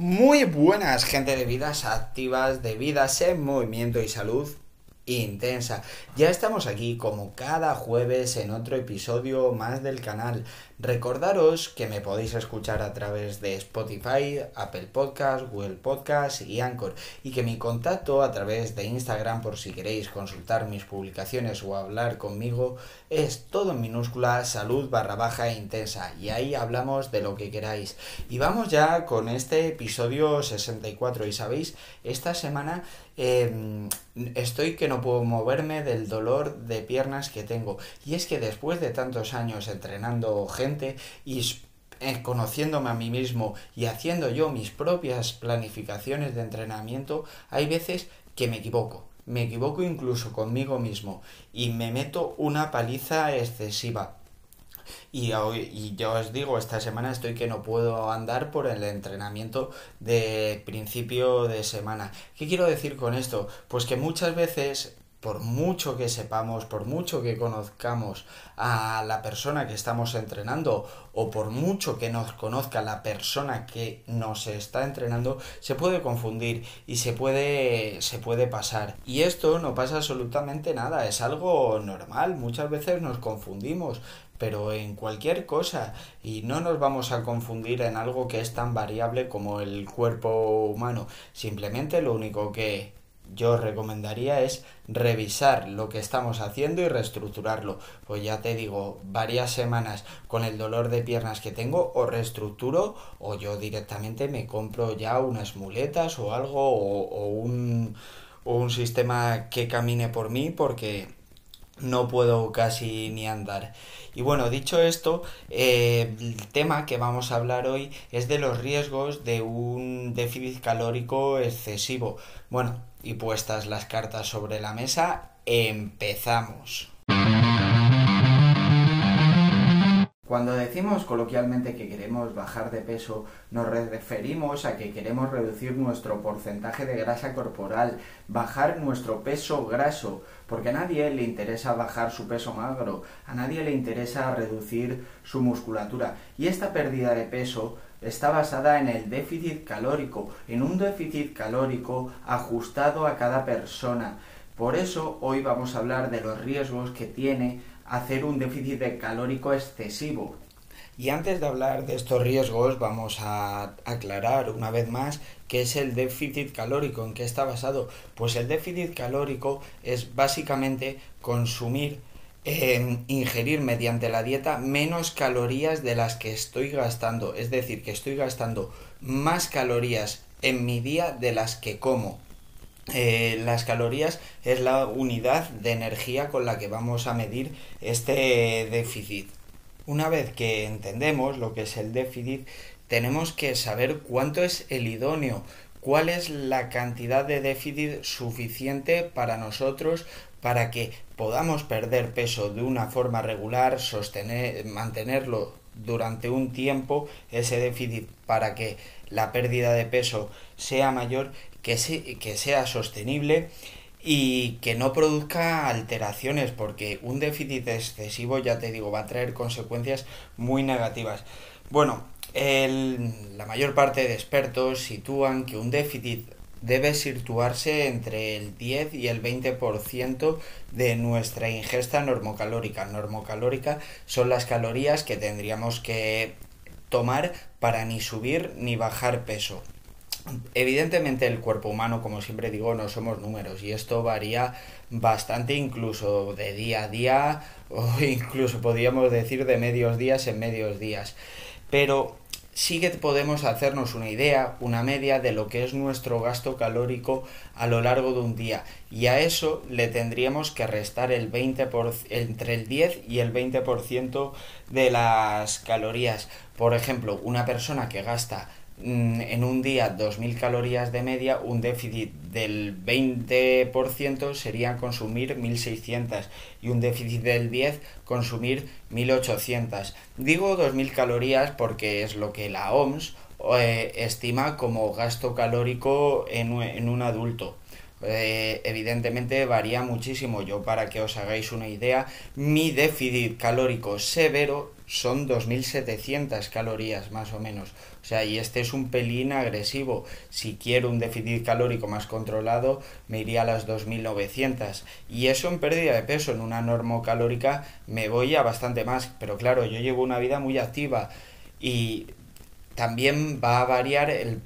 Muy buenas, gente de vidas activas, de vidas en movimiento y salud intensa. Ya estamos aquí como cada jueves en otro episodio más del canal. Recordaros que me podéis escuchar a través de Spotify, Apple Podcast, Google Podcast y Anchor y que mi contacto a través de Instagram por si queréis consultar mis publicaciones o hablar conmigo es todo en minúscula salud barra baja e intensa y ahí hablamos de lo que queráis. Y vamos ya con este episodio 64 y sabéis, esta semana em, estoy que no puedo moverme del dolor de piernas que tengo y es que después de tantos años entrenando gente y eh, conociéndome a mí mismo y haciendo yo mis propias planificaciones de entrenamiento, hay veces que me equivoco. Me equivoco incluso conmigo mismo y me meto una paliza excesiva. Y, hoy, y yo os digo, esta semana estoy que no puedo andar por el entrenamiento de principio de semana. ¿Qué quiero decir con esto? Pues que muchas veces por mucho que sepamos, por mucho que conozcamos a la persona que estamos entrenando o por mucho que nos conozca la persona que nos está entrenando, se puede confundir y se puede se puede pasar. Y esto no pasa absolutamente nada, es algo normal, muchas veces nos confundimos, pero en cualquier cosa y no nos vamos a confundir en algo que es tan variable como el cuerpo humano. Simplemente lo único que yo recomendaría es revisar lo que estamos haciendo y reestructurarlo. Pues ya te digo, varias semanas con el dolor de piernas que tengo o reestructuro o yo directamente me compro ya unas muletas o algo o, un, o un sistema que camine por mí porque no puedo casi ni andar. Y bueno, dicho esto, eh, el tema que vamos a hablar hoy es de los riesgos de un déficit calórico excesivo. Bueno, y puestas las cartas sobre la mesa, empezamos. Cuando decimos coloquialmente que queremos bajar de peso, nos referimos a que queremos reducir nuestro porcentaje de grasa corporal, bajar nuestro peso graso, porque a nadie le interesa bajar su peso magro, a nadie le interesa reducir su musculatura. Y esta pérdida de peso está basada en el déficit calórico, en un déficit calórico ajustado a cada persona. Por eso hoy vamos a hablar de los riesgos que tiene hacer un déficit calórico excesivo. Y antes de hablar de estos riesgos, vamos a aclarar una vez más qué es el déficit calórico, en qué está basado. Pues el déficit calórico es básicamente consumir, eh, ingerir mediante la dieta menos calorías de las que estoy gastando. Es decir, que estoy gastando más calorías en mi día de las que como. Eh, las calorías es la unidad de energía con la que vamos a medir este déficit. Una vez que entendemos lo que es el déficit, tenemos que saber cuánto es el idóneo, cuál es la cantidad de déficit suficiente para nosotros para que podamos perder peso de una forma regular, sostener, mantenerlo durante un tiempo ese déficit para que la pérdida de peso sea mayor que, que sea sostenible y que no produzca alteraciones, porque un déficit excesivo, ya te digo, va a traer consecuencias muy negativas. Bueno, la mayor parte de expertos sitúan que un déficit debe situarse entre el 10 y el 20% de nuestra ingesta normocalórica. Normocalórica son las calorías que tendríamos que tomar para ni subir ni bajar peso. Evidentemente el cuerpo humano, como siempre digo, no somos números y esto varía bastante incluso de día a día o incluso podríamos decir de medios días en medios días. Pero sí que podemos hacernos una idea, una media de lo que es nuestro gasto calórico a lo largo de un día y a eso le tendríamos que restar el 20 entre el 10 y el 20% de las calorías. Por ejemplo, una persona que gasta en un día 2.000 calorías de media, un déficit del 20% sería consumir 1.600 y un déficit del 10 consumir 1.800. Digo 2.000 calorías porque es lo que la OMS eh, estima como gasto calórico en, en un adulto. Eh, evidentemente varía muchísimo. Yo, para que os hagáis una idea, mi déficit calórico severo son 2.700 calorías más o menos. O sea, y este es un pelín agresivo. Si quiero un déficit calórico más controlado, me iría a las 2.900. Y eso en pérdida de peso, en una normocalórica, me voy a bastante más. Pero claro, yo llevo una vida muy activa y también va a variar el,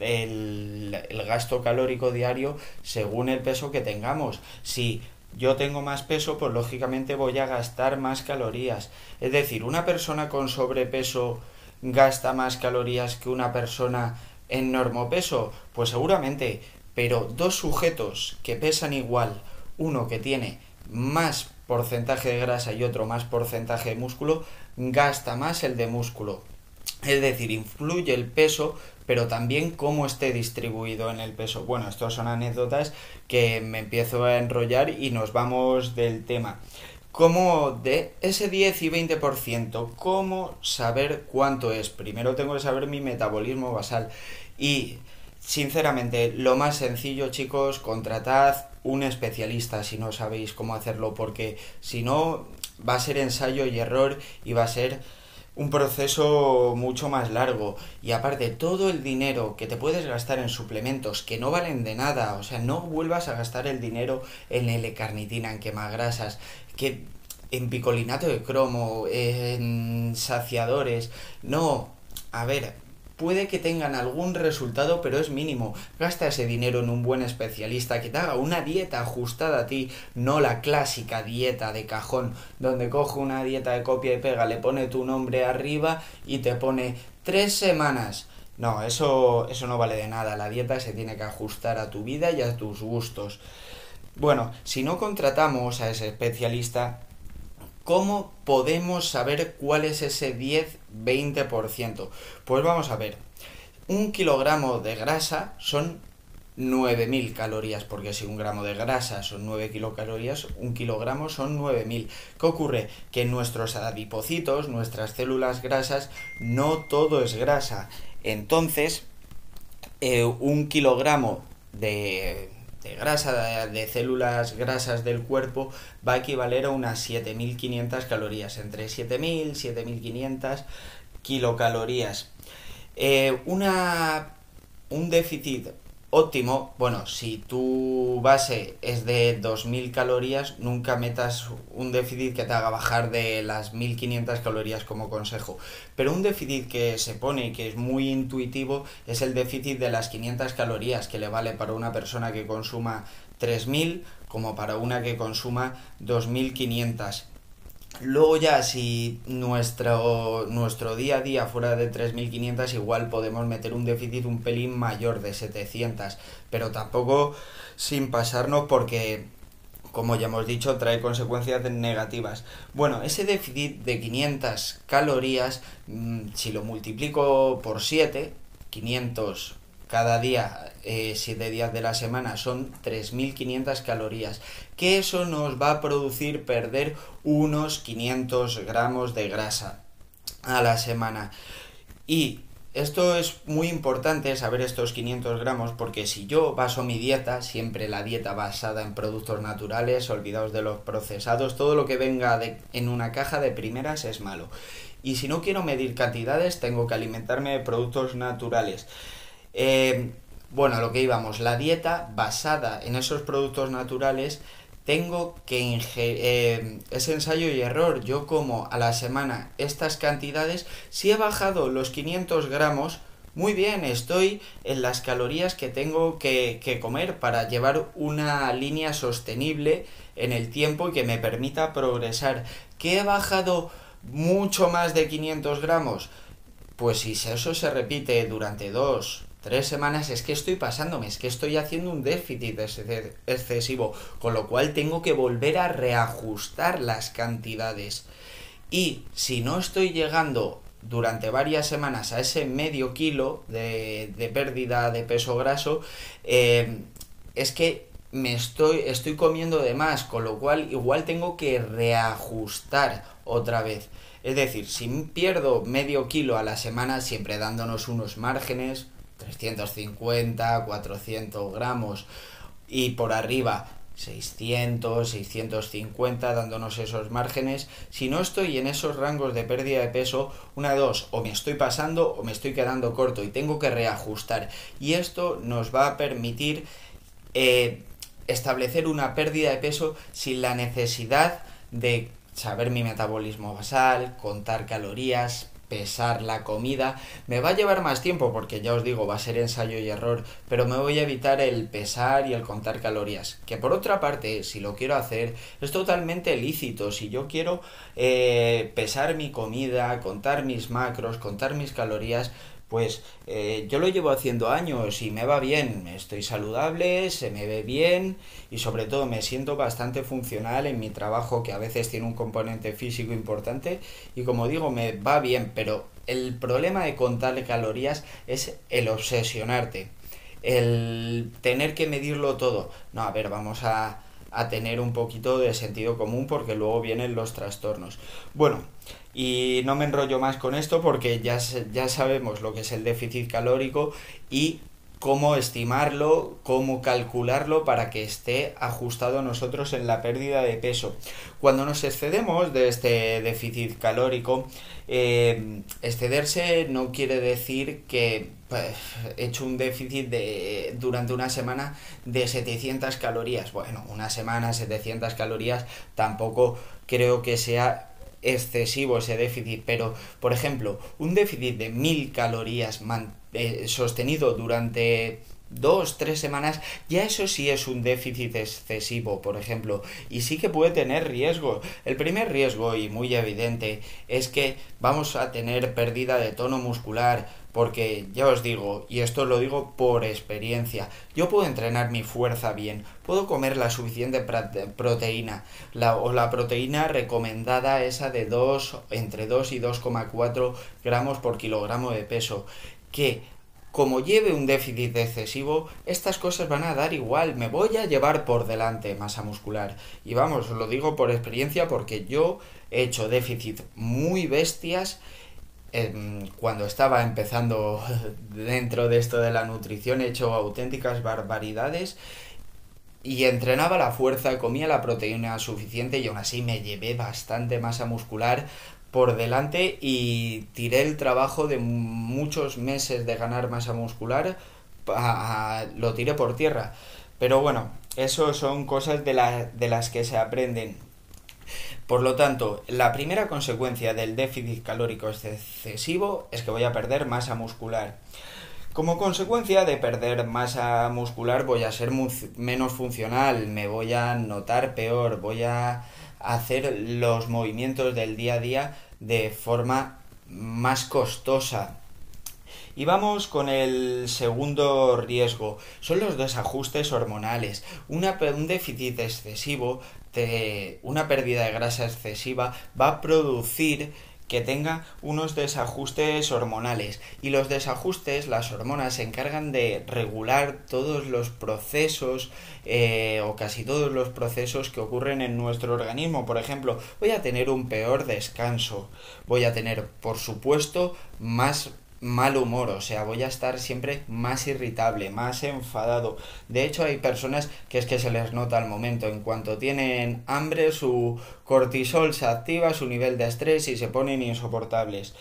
el, el gasto calórico diario según el peso que tengamos. Si yo tengo más peso, pues lógicamente voy a gastar más calorías. Es decir, una persona con sobrepeso gasta más calorías que una persona en normopeso, pues seguramente, pero dos sujetos que pesan igual, uno que tiene más porcentaje de grasa y otro más porcentaje de músculo, gasta más el de músculo. Es decir, influye el peso, pero también cómo esté distribuido en el peso. Bueno, estas son anécdotas que me empiezo a enrollar y nos vamos del tema. ¿Cómo de ese 10 y 20%, cómo saber cuánto es? Primero tengo que saber mi metabolismo basal y sinceramente lo más sencillo chicos, contratad un especialista si no sabéis cómo hacerlo porque si no va a ser ensayo y error y va a ser un proceso mucho más largo. Y aparte todo el dinero que te puedes gastar en suplementos que no valen de nada, o sea, no vuelvas a gastar el dinero en L-carnitina, en quemagrasas, que en picolinato de cromo, en saciadores, no, a ver, puede que tengan algún resultado, pero es mínimo. Gasta ese dinero en un buen especialista que te haga una dieta ajustada a ti, no la clásica dieta de cajón, donde coge una dieta de copia y pega, le pone tu nombre arriba y te pone tres semanas. No, eso, eso no vale de nada. La dieta se tiene que ajustar a tu vida y a tus gustos. Bueno, si no contratamos a ese especialista, ¿Cómo podemos saber cuál es ese 10-20%? Pues vamos a ver. Un kilogramo de grasa son 9.000 calorías, porque si un gramo de grasa son 9 kilocalorías, un kilogramo son 9.000. ¿Qué ocurre? Que nuestros adipocitos, nuestras células grasas, no todo es grasa. Entonces, eh, un kilogramo de, de grasa, de, células grasas del cuerpo, va a equivaler a unas 7500 calorías, entre 7000 y 7500 kilocalorías. Eh, una, un déficit óptimo, bueno, si tu base es de 2.000 calorías, nunca metas un déficit que te haga bajar de las 1.500 calorías como consejo. Pero un déficit que se pone y que es muy intuitivo es el déficit de las 500 calorías, que le vale para una persona que consuma 3.000 como para una que consuma 2.500. Luego ya si nuestro, nuestro día a día fuera de 3.500 igual podemos meter un déficit un pelín mayor de 700, pero tampoco sin pasarnos porque como ya hemos dicho trae consecuencias negativas. Bueno, ese déficit de 500 calorías, mm, si lo multiplico por 7, 500 cada día, eh, 7 días de la semana, son 3.500 calorías, que eso nos va a producir perder unos 500 gramos de grasa a la semana. Y esto es muy importante saber estos 500 gramos porque si yo baso mi dieta, siempre la dieta basada en productos naturales, olvidados de los procesados, todo lo que venga de, en una caja de primeras es malo. Y si no quiero medir cantidades, tengo que alimentarme de productos naturales. Eh, bueno, lo que íbamos, la dieta basada en esos productos naturales, tengo que ingerir, eh, es ensayo y error, yo como a la semana estas cantidades, si he bajado los 500 gramos, muy bien, estoy en las calorías que tengo que, comer para llevar una línea sostenible en el tiempo y que me permita progresar. ¿Que he bajado mucho más de 500 gramos? Pues si eso se repite durante dos, tres semanas es que estoy pasándome, es que estoy haciendo un déficit excesivo, con lo cual tengo que volver a reajustar las cantidades. Y si no estoy llegando durante varias semanas a ese medio kilo de, pérdida de peso graso, eh, es que me estoy, estoy comiendo de más, con lo cual igual tengo que reajustar otra vez. Es decir, si pierdo medio kilo a la semana, siempre dándonos unos márgenes, 350, 400 gramos y por arriba 600, 650, dándonos esos márgenes. Si no estoy en esos rangos de pérdida de peso, una dos, o me estoy pasando o me estoy quedando corto y tengo que reajustar. Y esto nos va a permitir eh, establecer una pérdida de peso sin la necesidad de saber mi metabolismo basal, contar calorías, pesar la comida. Me va a llevar más tiempo porque ya os digo, va a ser ensayo y error, pero me voy a evitar el pesar y el contar calorías. Que por otra parte, si lo quiero hacer, es totalmente lícito. Si yo quiero eh, pesar mi comida, contar mis macros, contar mis calorías, pues eh, yo lo llevo haciendo años y me va bien, estoy saludable, se me ve bien y sobre todo me siento bastante funcional en mi trabajo que a veces tiene un componente físico importante y como digo me va bien, pero el problema de contar calorías es el obsesionarte, el tener que medirlo todo. No, a ver, vamos a, a tener un poquito de sentido común porque luego vienen los trastornos. Bueno, y no me enrollo más con esto porque ya, ya sabemos lo que es el déficit calórico y cómo estimarlo, cómo calcularlo para que esté ajustado a nosotros en la pérdida de peso. Cuando nos excedemos de este déficit calórico, eh, excederse no quiere decir que pues, he hecho un déficit de, durante una semana de 700 calorías. Bueno, una semana 700 calorías tampoco creo que sea excesivo ese déficit, pero por ejemplo, un déficit de mil calorías eh, sostenido durante dos, tres semanas, ya eso sí es un déficit excesivo, por ejemplo, y sí que puede tener riesgo. El primer riesgo, y muy evidente, es que vamos a tener pérdida de tono muscular, porque ya os digo, y esto lo digo por experiencia, yo puedo entrenar mi fuerza bien, puedo comer la suficiente proteína, la, o la proteína recomendada esa de 2, entre 2 y 2,4 gramos por kilogramo de peso, que como lleve un déficit excesivo, estas cosas van a dar igual, me voy a llevar por delante masa muscular. Y vamos, lo digo por experiencia porque yo he hecho déficit muy bestias Em, cuando estaba empezando dentro de esto de la nutrición he hecho auténticas barbaridades y entrenaba la fuerza, comía la proteína suficiente y aún así me llevé bastante masa muscular por delante y tiré el trabajo de muchos meses de ganar masa muscular, lo tiré por tierra. Pero bueno, eso son cosas de, de las que se aprenden. Por lo tanto, la primera consecuencia del déficit calórico excesivo es que voy a perder masa muscular. Como consecuencia de perder masa muscular voy a ser menos funcional, me voy a notar peor, voy a hacer los movimientos del día a día de forma más costosa. Y vamos con el segundo riesgo, son los desajustes hormonales. un déficit excesivo una pérdida de grasa excesiva va a producir que tenga unos desajustes hormonales y los desajustes, las hormonas se encargan de regular todos los procesos eh, o casi todos los procesos que ocurren en nuestro organismo. Por ejemplo, voy a tener un peor descanso, voy a tener, por supuesto, más mal humor, o sea, voy a estar siempre más irritable, más enfadado. De hecho, hay personas que es que se les nota al momento, en cuanto tienen hambre, su cortisol se activa, su nivel de estrés y se ponen insoportables.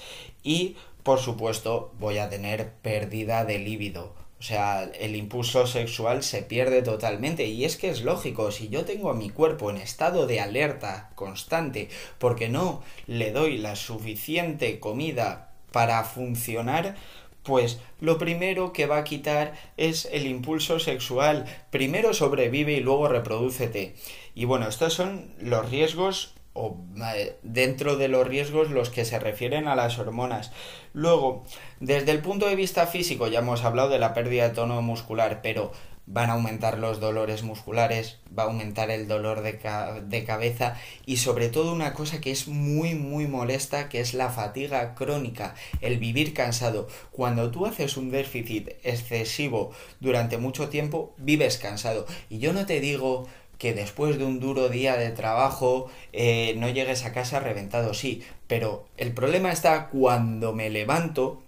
Y, por supuesto, voy a tener pérdida de líbido. O sea, el impulso sexual se pierde totalmente y es que es lógico, si yo tengo a mi cuerpo en estado de alerta constante porque no le doy la suficiente comida para funcionar, pues lo primero que va a quitar es el impulso sexual. Primero sobrevive y luego reprodúcete. Y bueno, estos son los riesgos o eh, dentro de los riesgos los que se refieren a las hormonas. Luego, desde el punto de vista físico ya hemos hablado de la pérdida de tono muscular, pero van a aumentar los dolores musculares, va a aumentar el dolor de, de, cabeza y sobre todo una cosa que es muy muy molesta que es la fatiga crónica, el vivir cansado. Cuando tú haces un déficit excesivo durante mucho tiempo, vives cansado. Y yo no te digo que después de un duro día de trabajo eh, no llegues a casa reventado, sí, pero el problema está cuando me levanto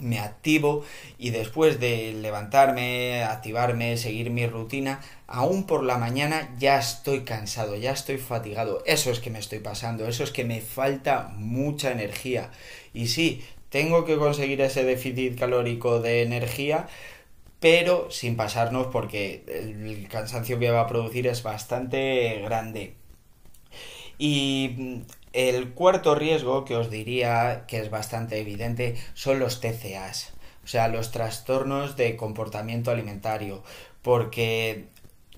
me activo y después de levantarme, activarme, seguir mi rutina, aún por la mañana ya estoy cansado, ya estoy fatigado. Eso es que me estoy pasando, eso es que me falta mucha energía. Y sí, tengo que conseguir ese déficit calórico de energía, pero sin pasarnos porque el cansancio que va a producir es bastante grande. Y el cuarto riesgo que os diría que es bastante evidente son los TCAs, o sea, los trastornos de comportamiento alimentario, porque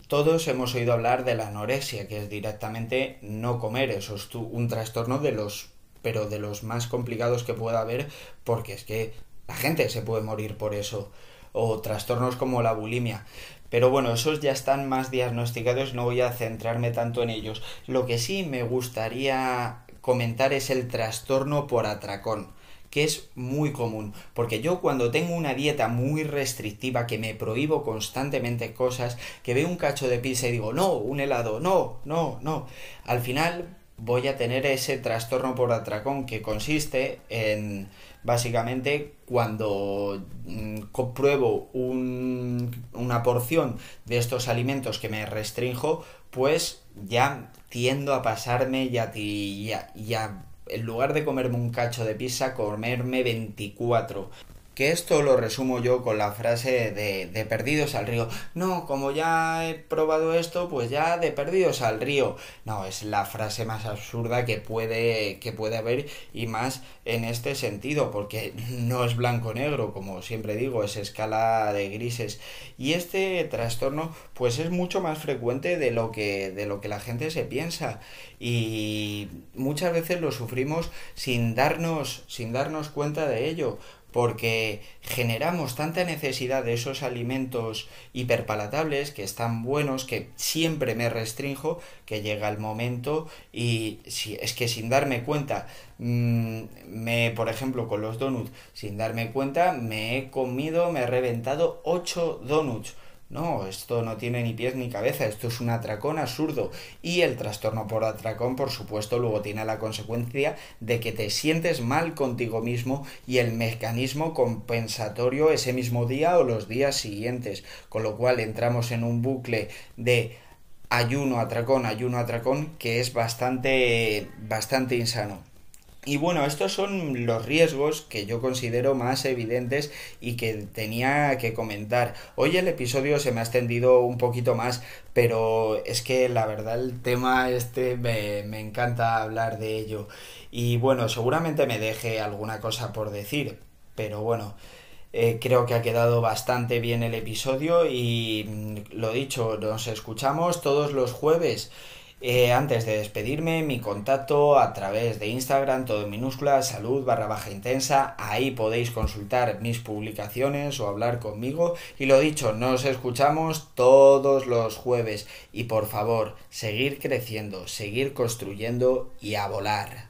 todos hemos oído hablar de la anorexia, que es directamente no comer, eso es un trastorno de los pero de los más complicados que pueda haber, porque es que la gente se puede morir por eso, o trastornos como la bulimia. Pero bueno, esos ya están más diagnosticados, no voy a centrarme tanto en ellos. Lo que sí me gustaría comentar es el trastorno por atracón que es muy común, porque yo cuando tengo una dieta muy restrictiva, que me prohíbo constantemente cosas, que veo un cacho de pizza y digo, no, un helado, no, no, no, al final voy a tener ese trastorno por atracón que consiste en básicamente cuando mm, compruebo una porción de estos alimentos que me restrinjo, pues ya tiendo a pasarme y a, y en lugar de comerme un cacho de pizza, comerme 24 que esto lo resumo yo con la frase de, perdidos al río. No, como ya he probado esto, pues ya de perdidos al río. No, es la frase más absurda que puede, que puede haber y más en este sentido, porque no es blanco-negro, como siempre digo, es escala de grises. Y este trastorno, pues es mucho más frecuente de lo que, de lo que la gente se piensa. Y muchas veces lo sufrimos sin darnos, sin darnos cuenta de ello porque generamos tanta necesidad de esos alimentos hiperpalatables que están buenos que siempre me restrinjo que llega el momento y si es que sin darme cuenta mm, me por ejemplo con los donuts sin darme cuenta me he comido me he reventado 8 donuts no, esto no tiene ni pies ni cabeza, esto es un atracón absurdo. Y el trastorno por atracón, por supuesto, luego tiene la consecuencia de que te sientes mal contigo mismo y el mecanismo compensatorio ese mismo día o los días siguientes. Con lo cual entramos en un bucle de ayuno, atracón, ayuno, atracón, que es bastante, bastante insano. Y bueno, estos son los riesgos que yo considero más evidentes y que tenía que comentar. Hoy el episodio se me ha extendido un poquito más, pero es que la verdad el tema este me, me encanta hablar de ello. Y bueno, seguramente me deje alguna cosa por decir, pero bueno. Eh, creo que ha quedado bastante bien el episodio y mm, lo dicho, nos escuchamos todos los jueves. Eh, antes de despedirme, mi contacto a través de Instagram, todo en minúsculas, salud barra baja intensa. Ahí podéis consultar mis publicaciones o hablar conmigo. Y lo dicho, nos escuchamos todos los jueves. Y por favor, seguir creciendo, seguir construyendo y a volar.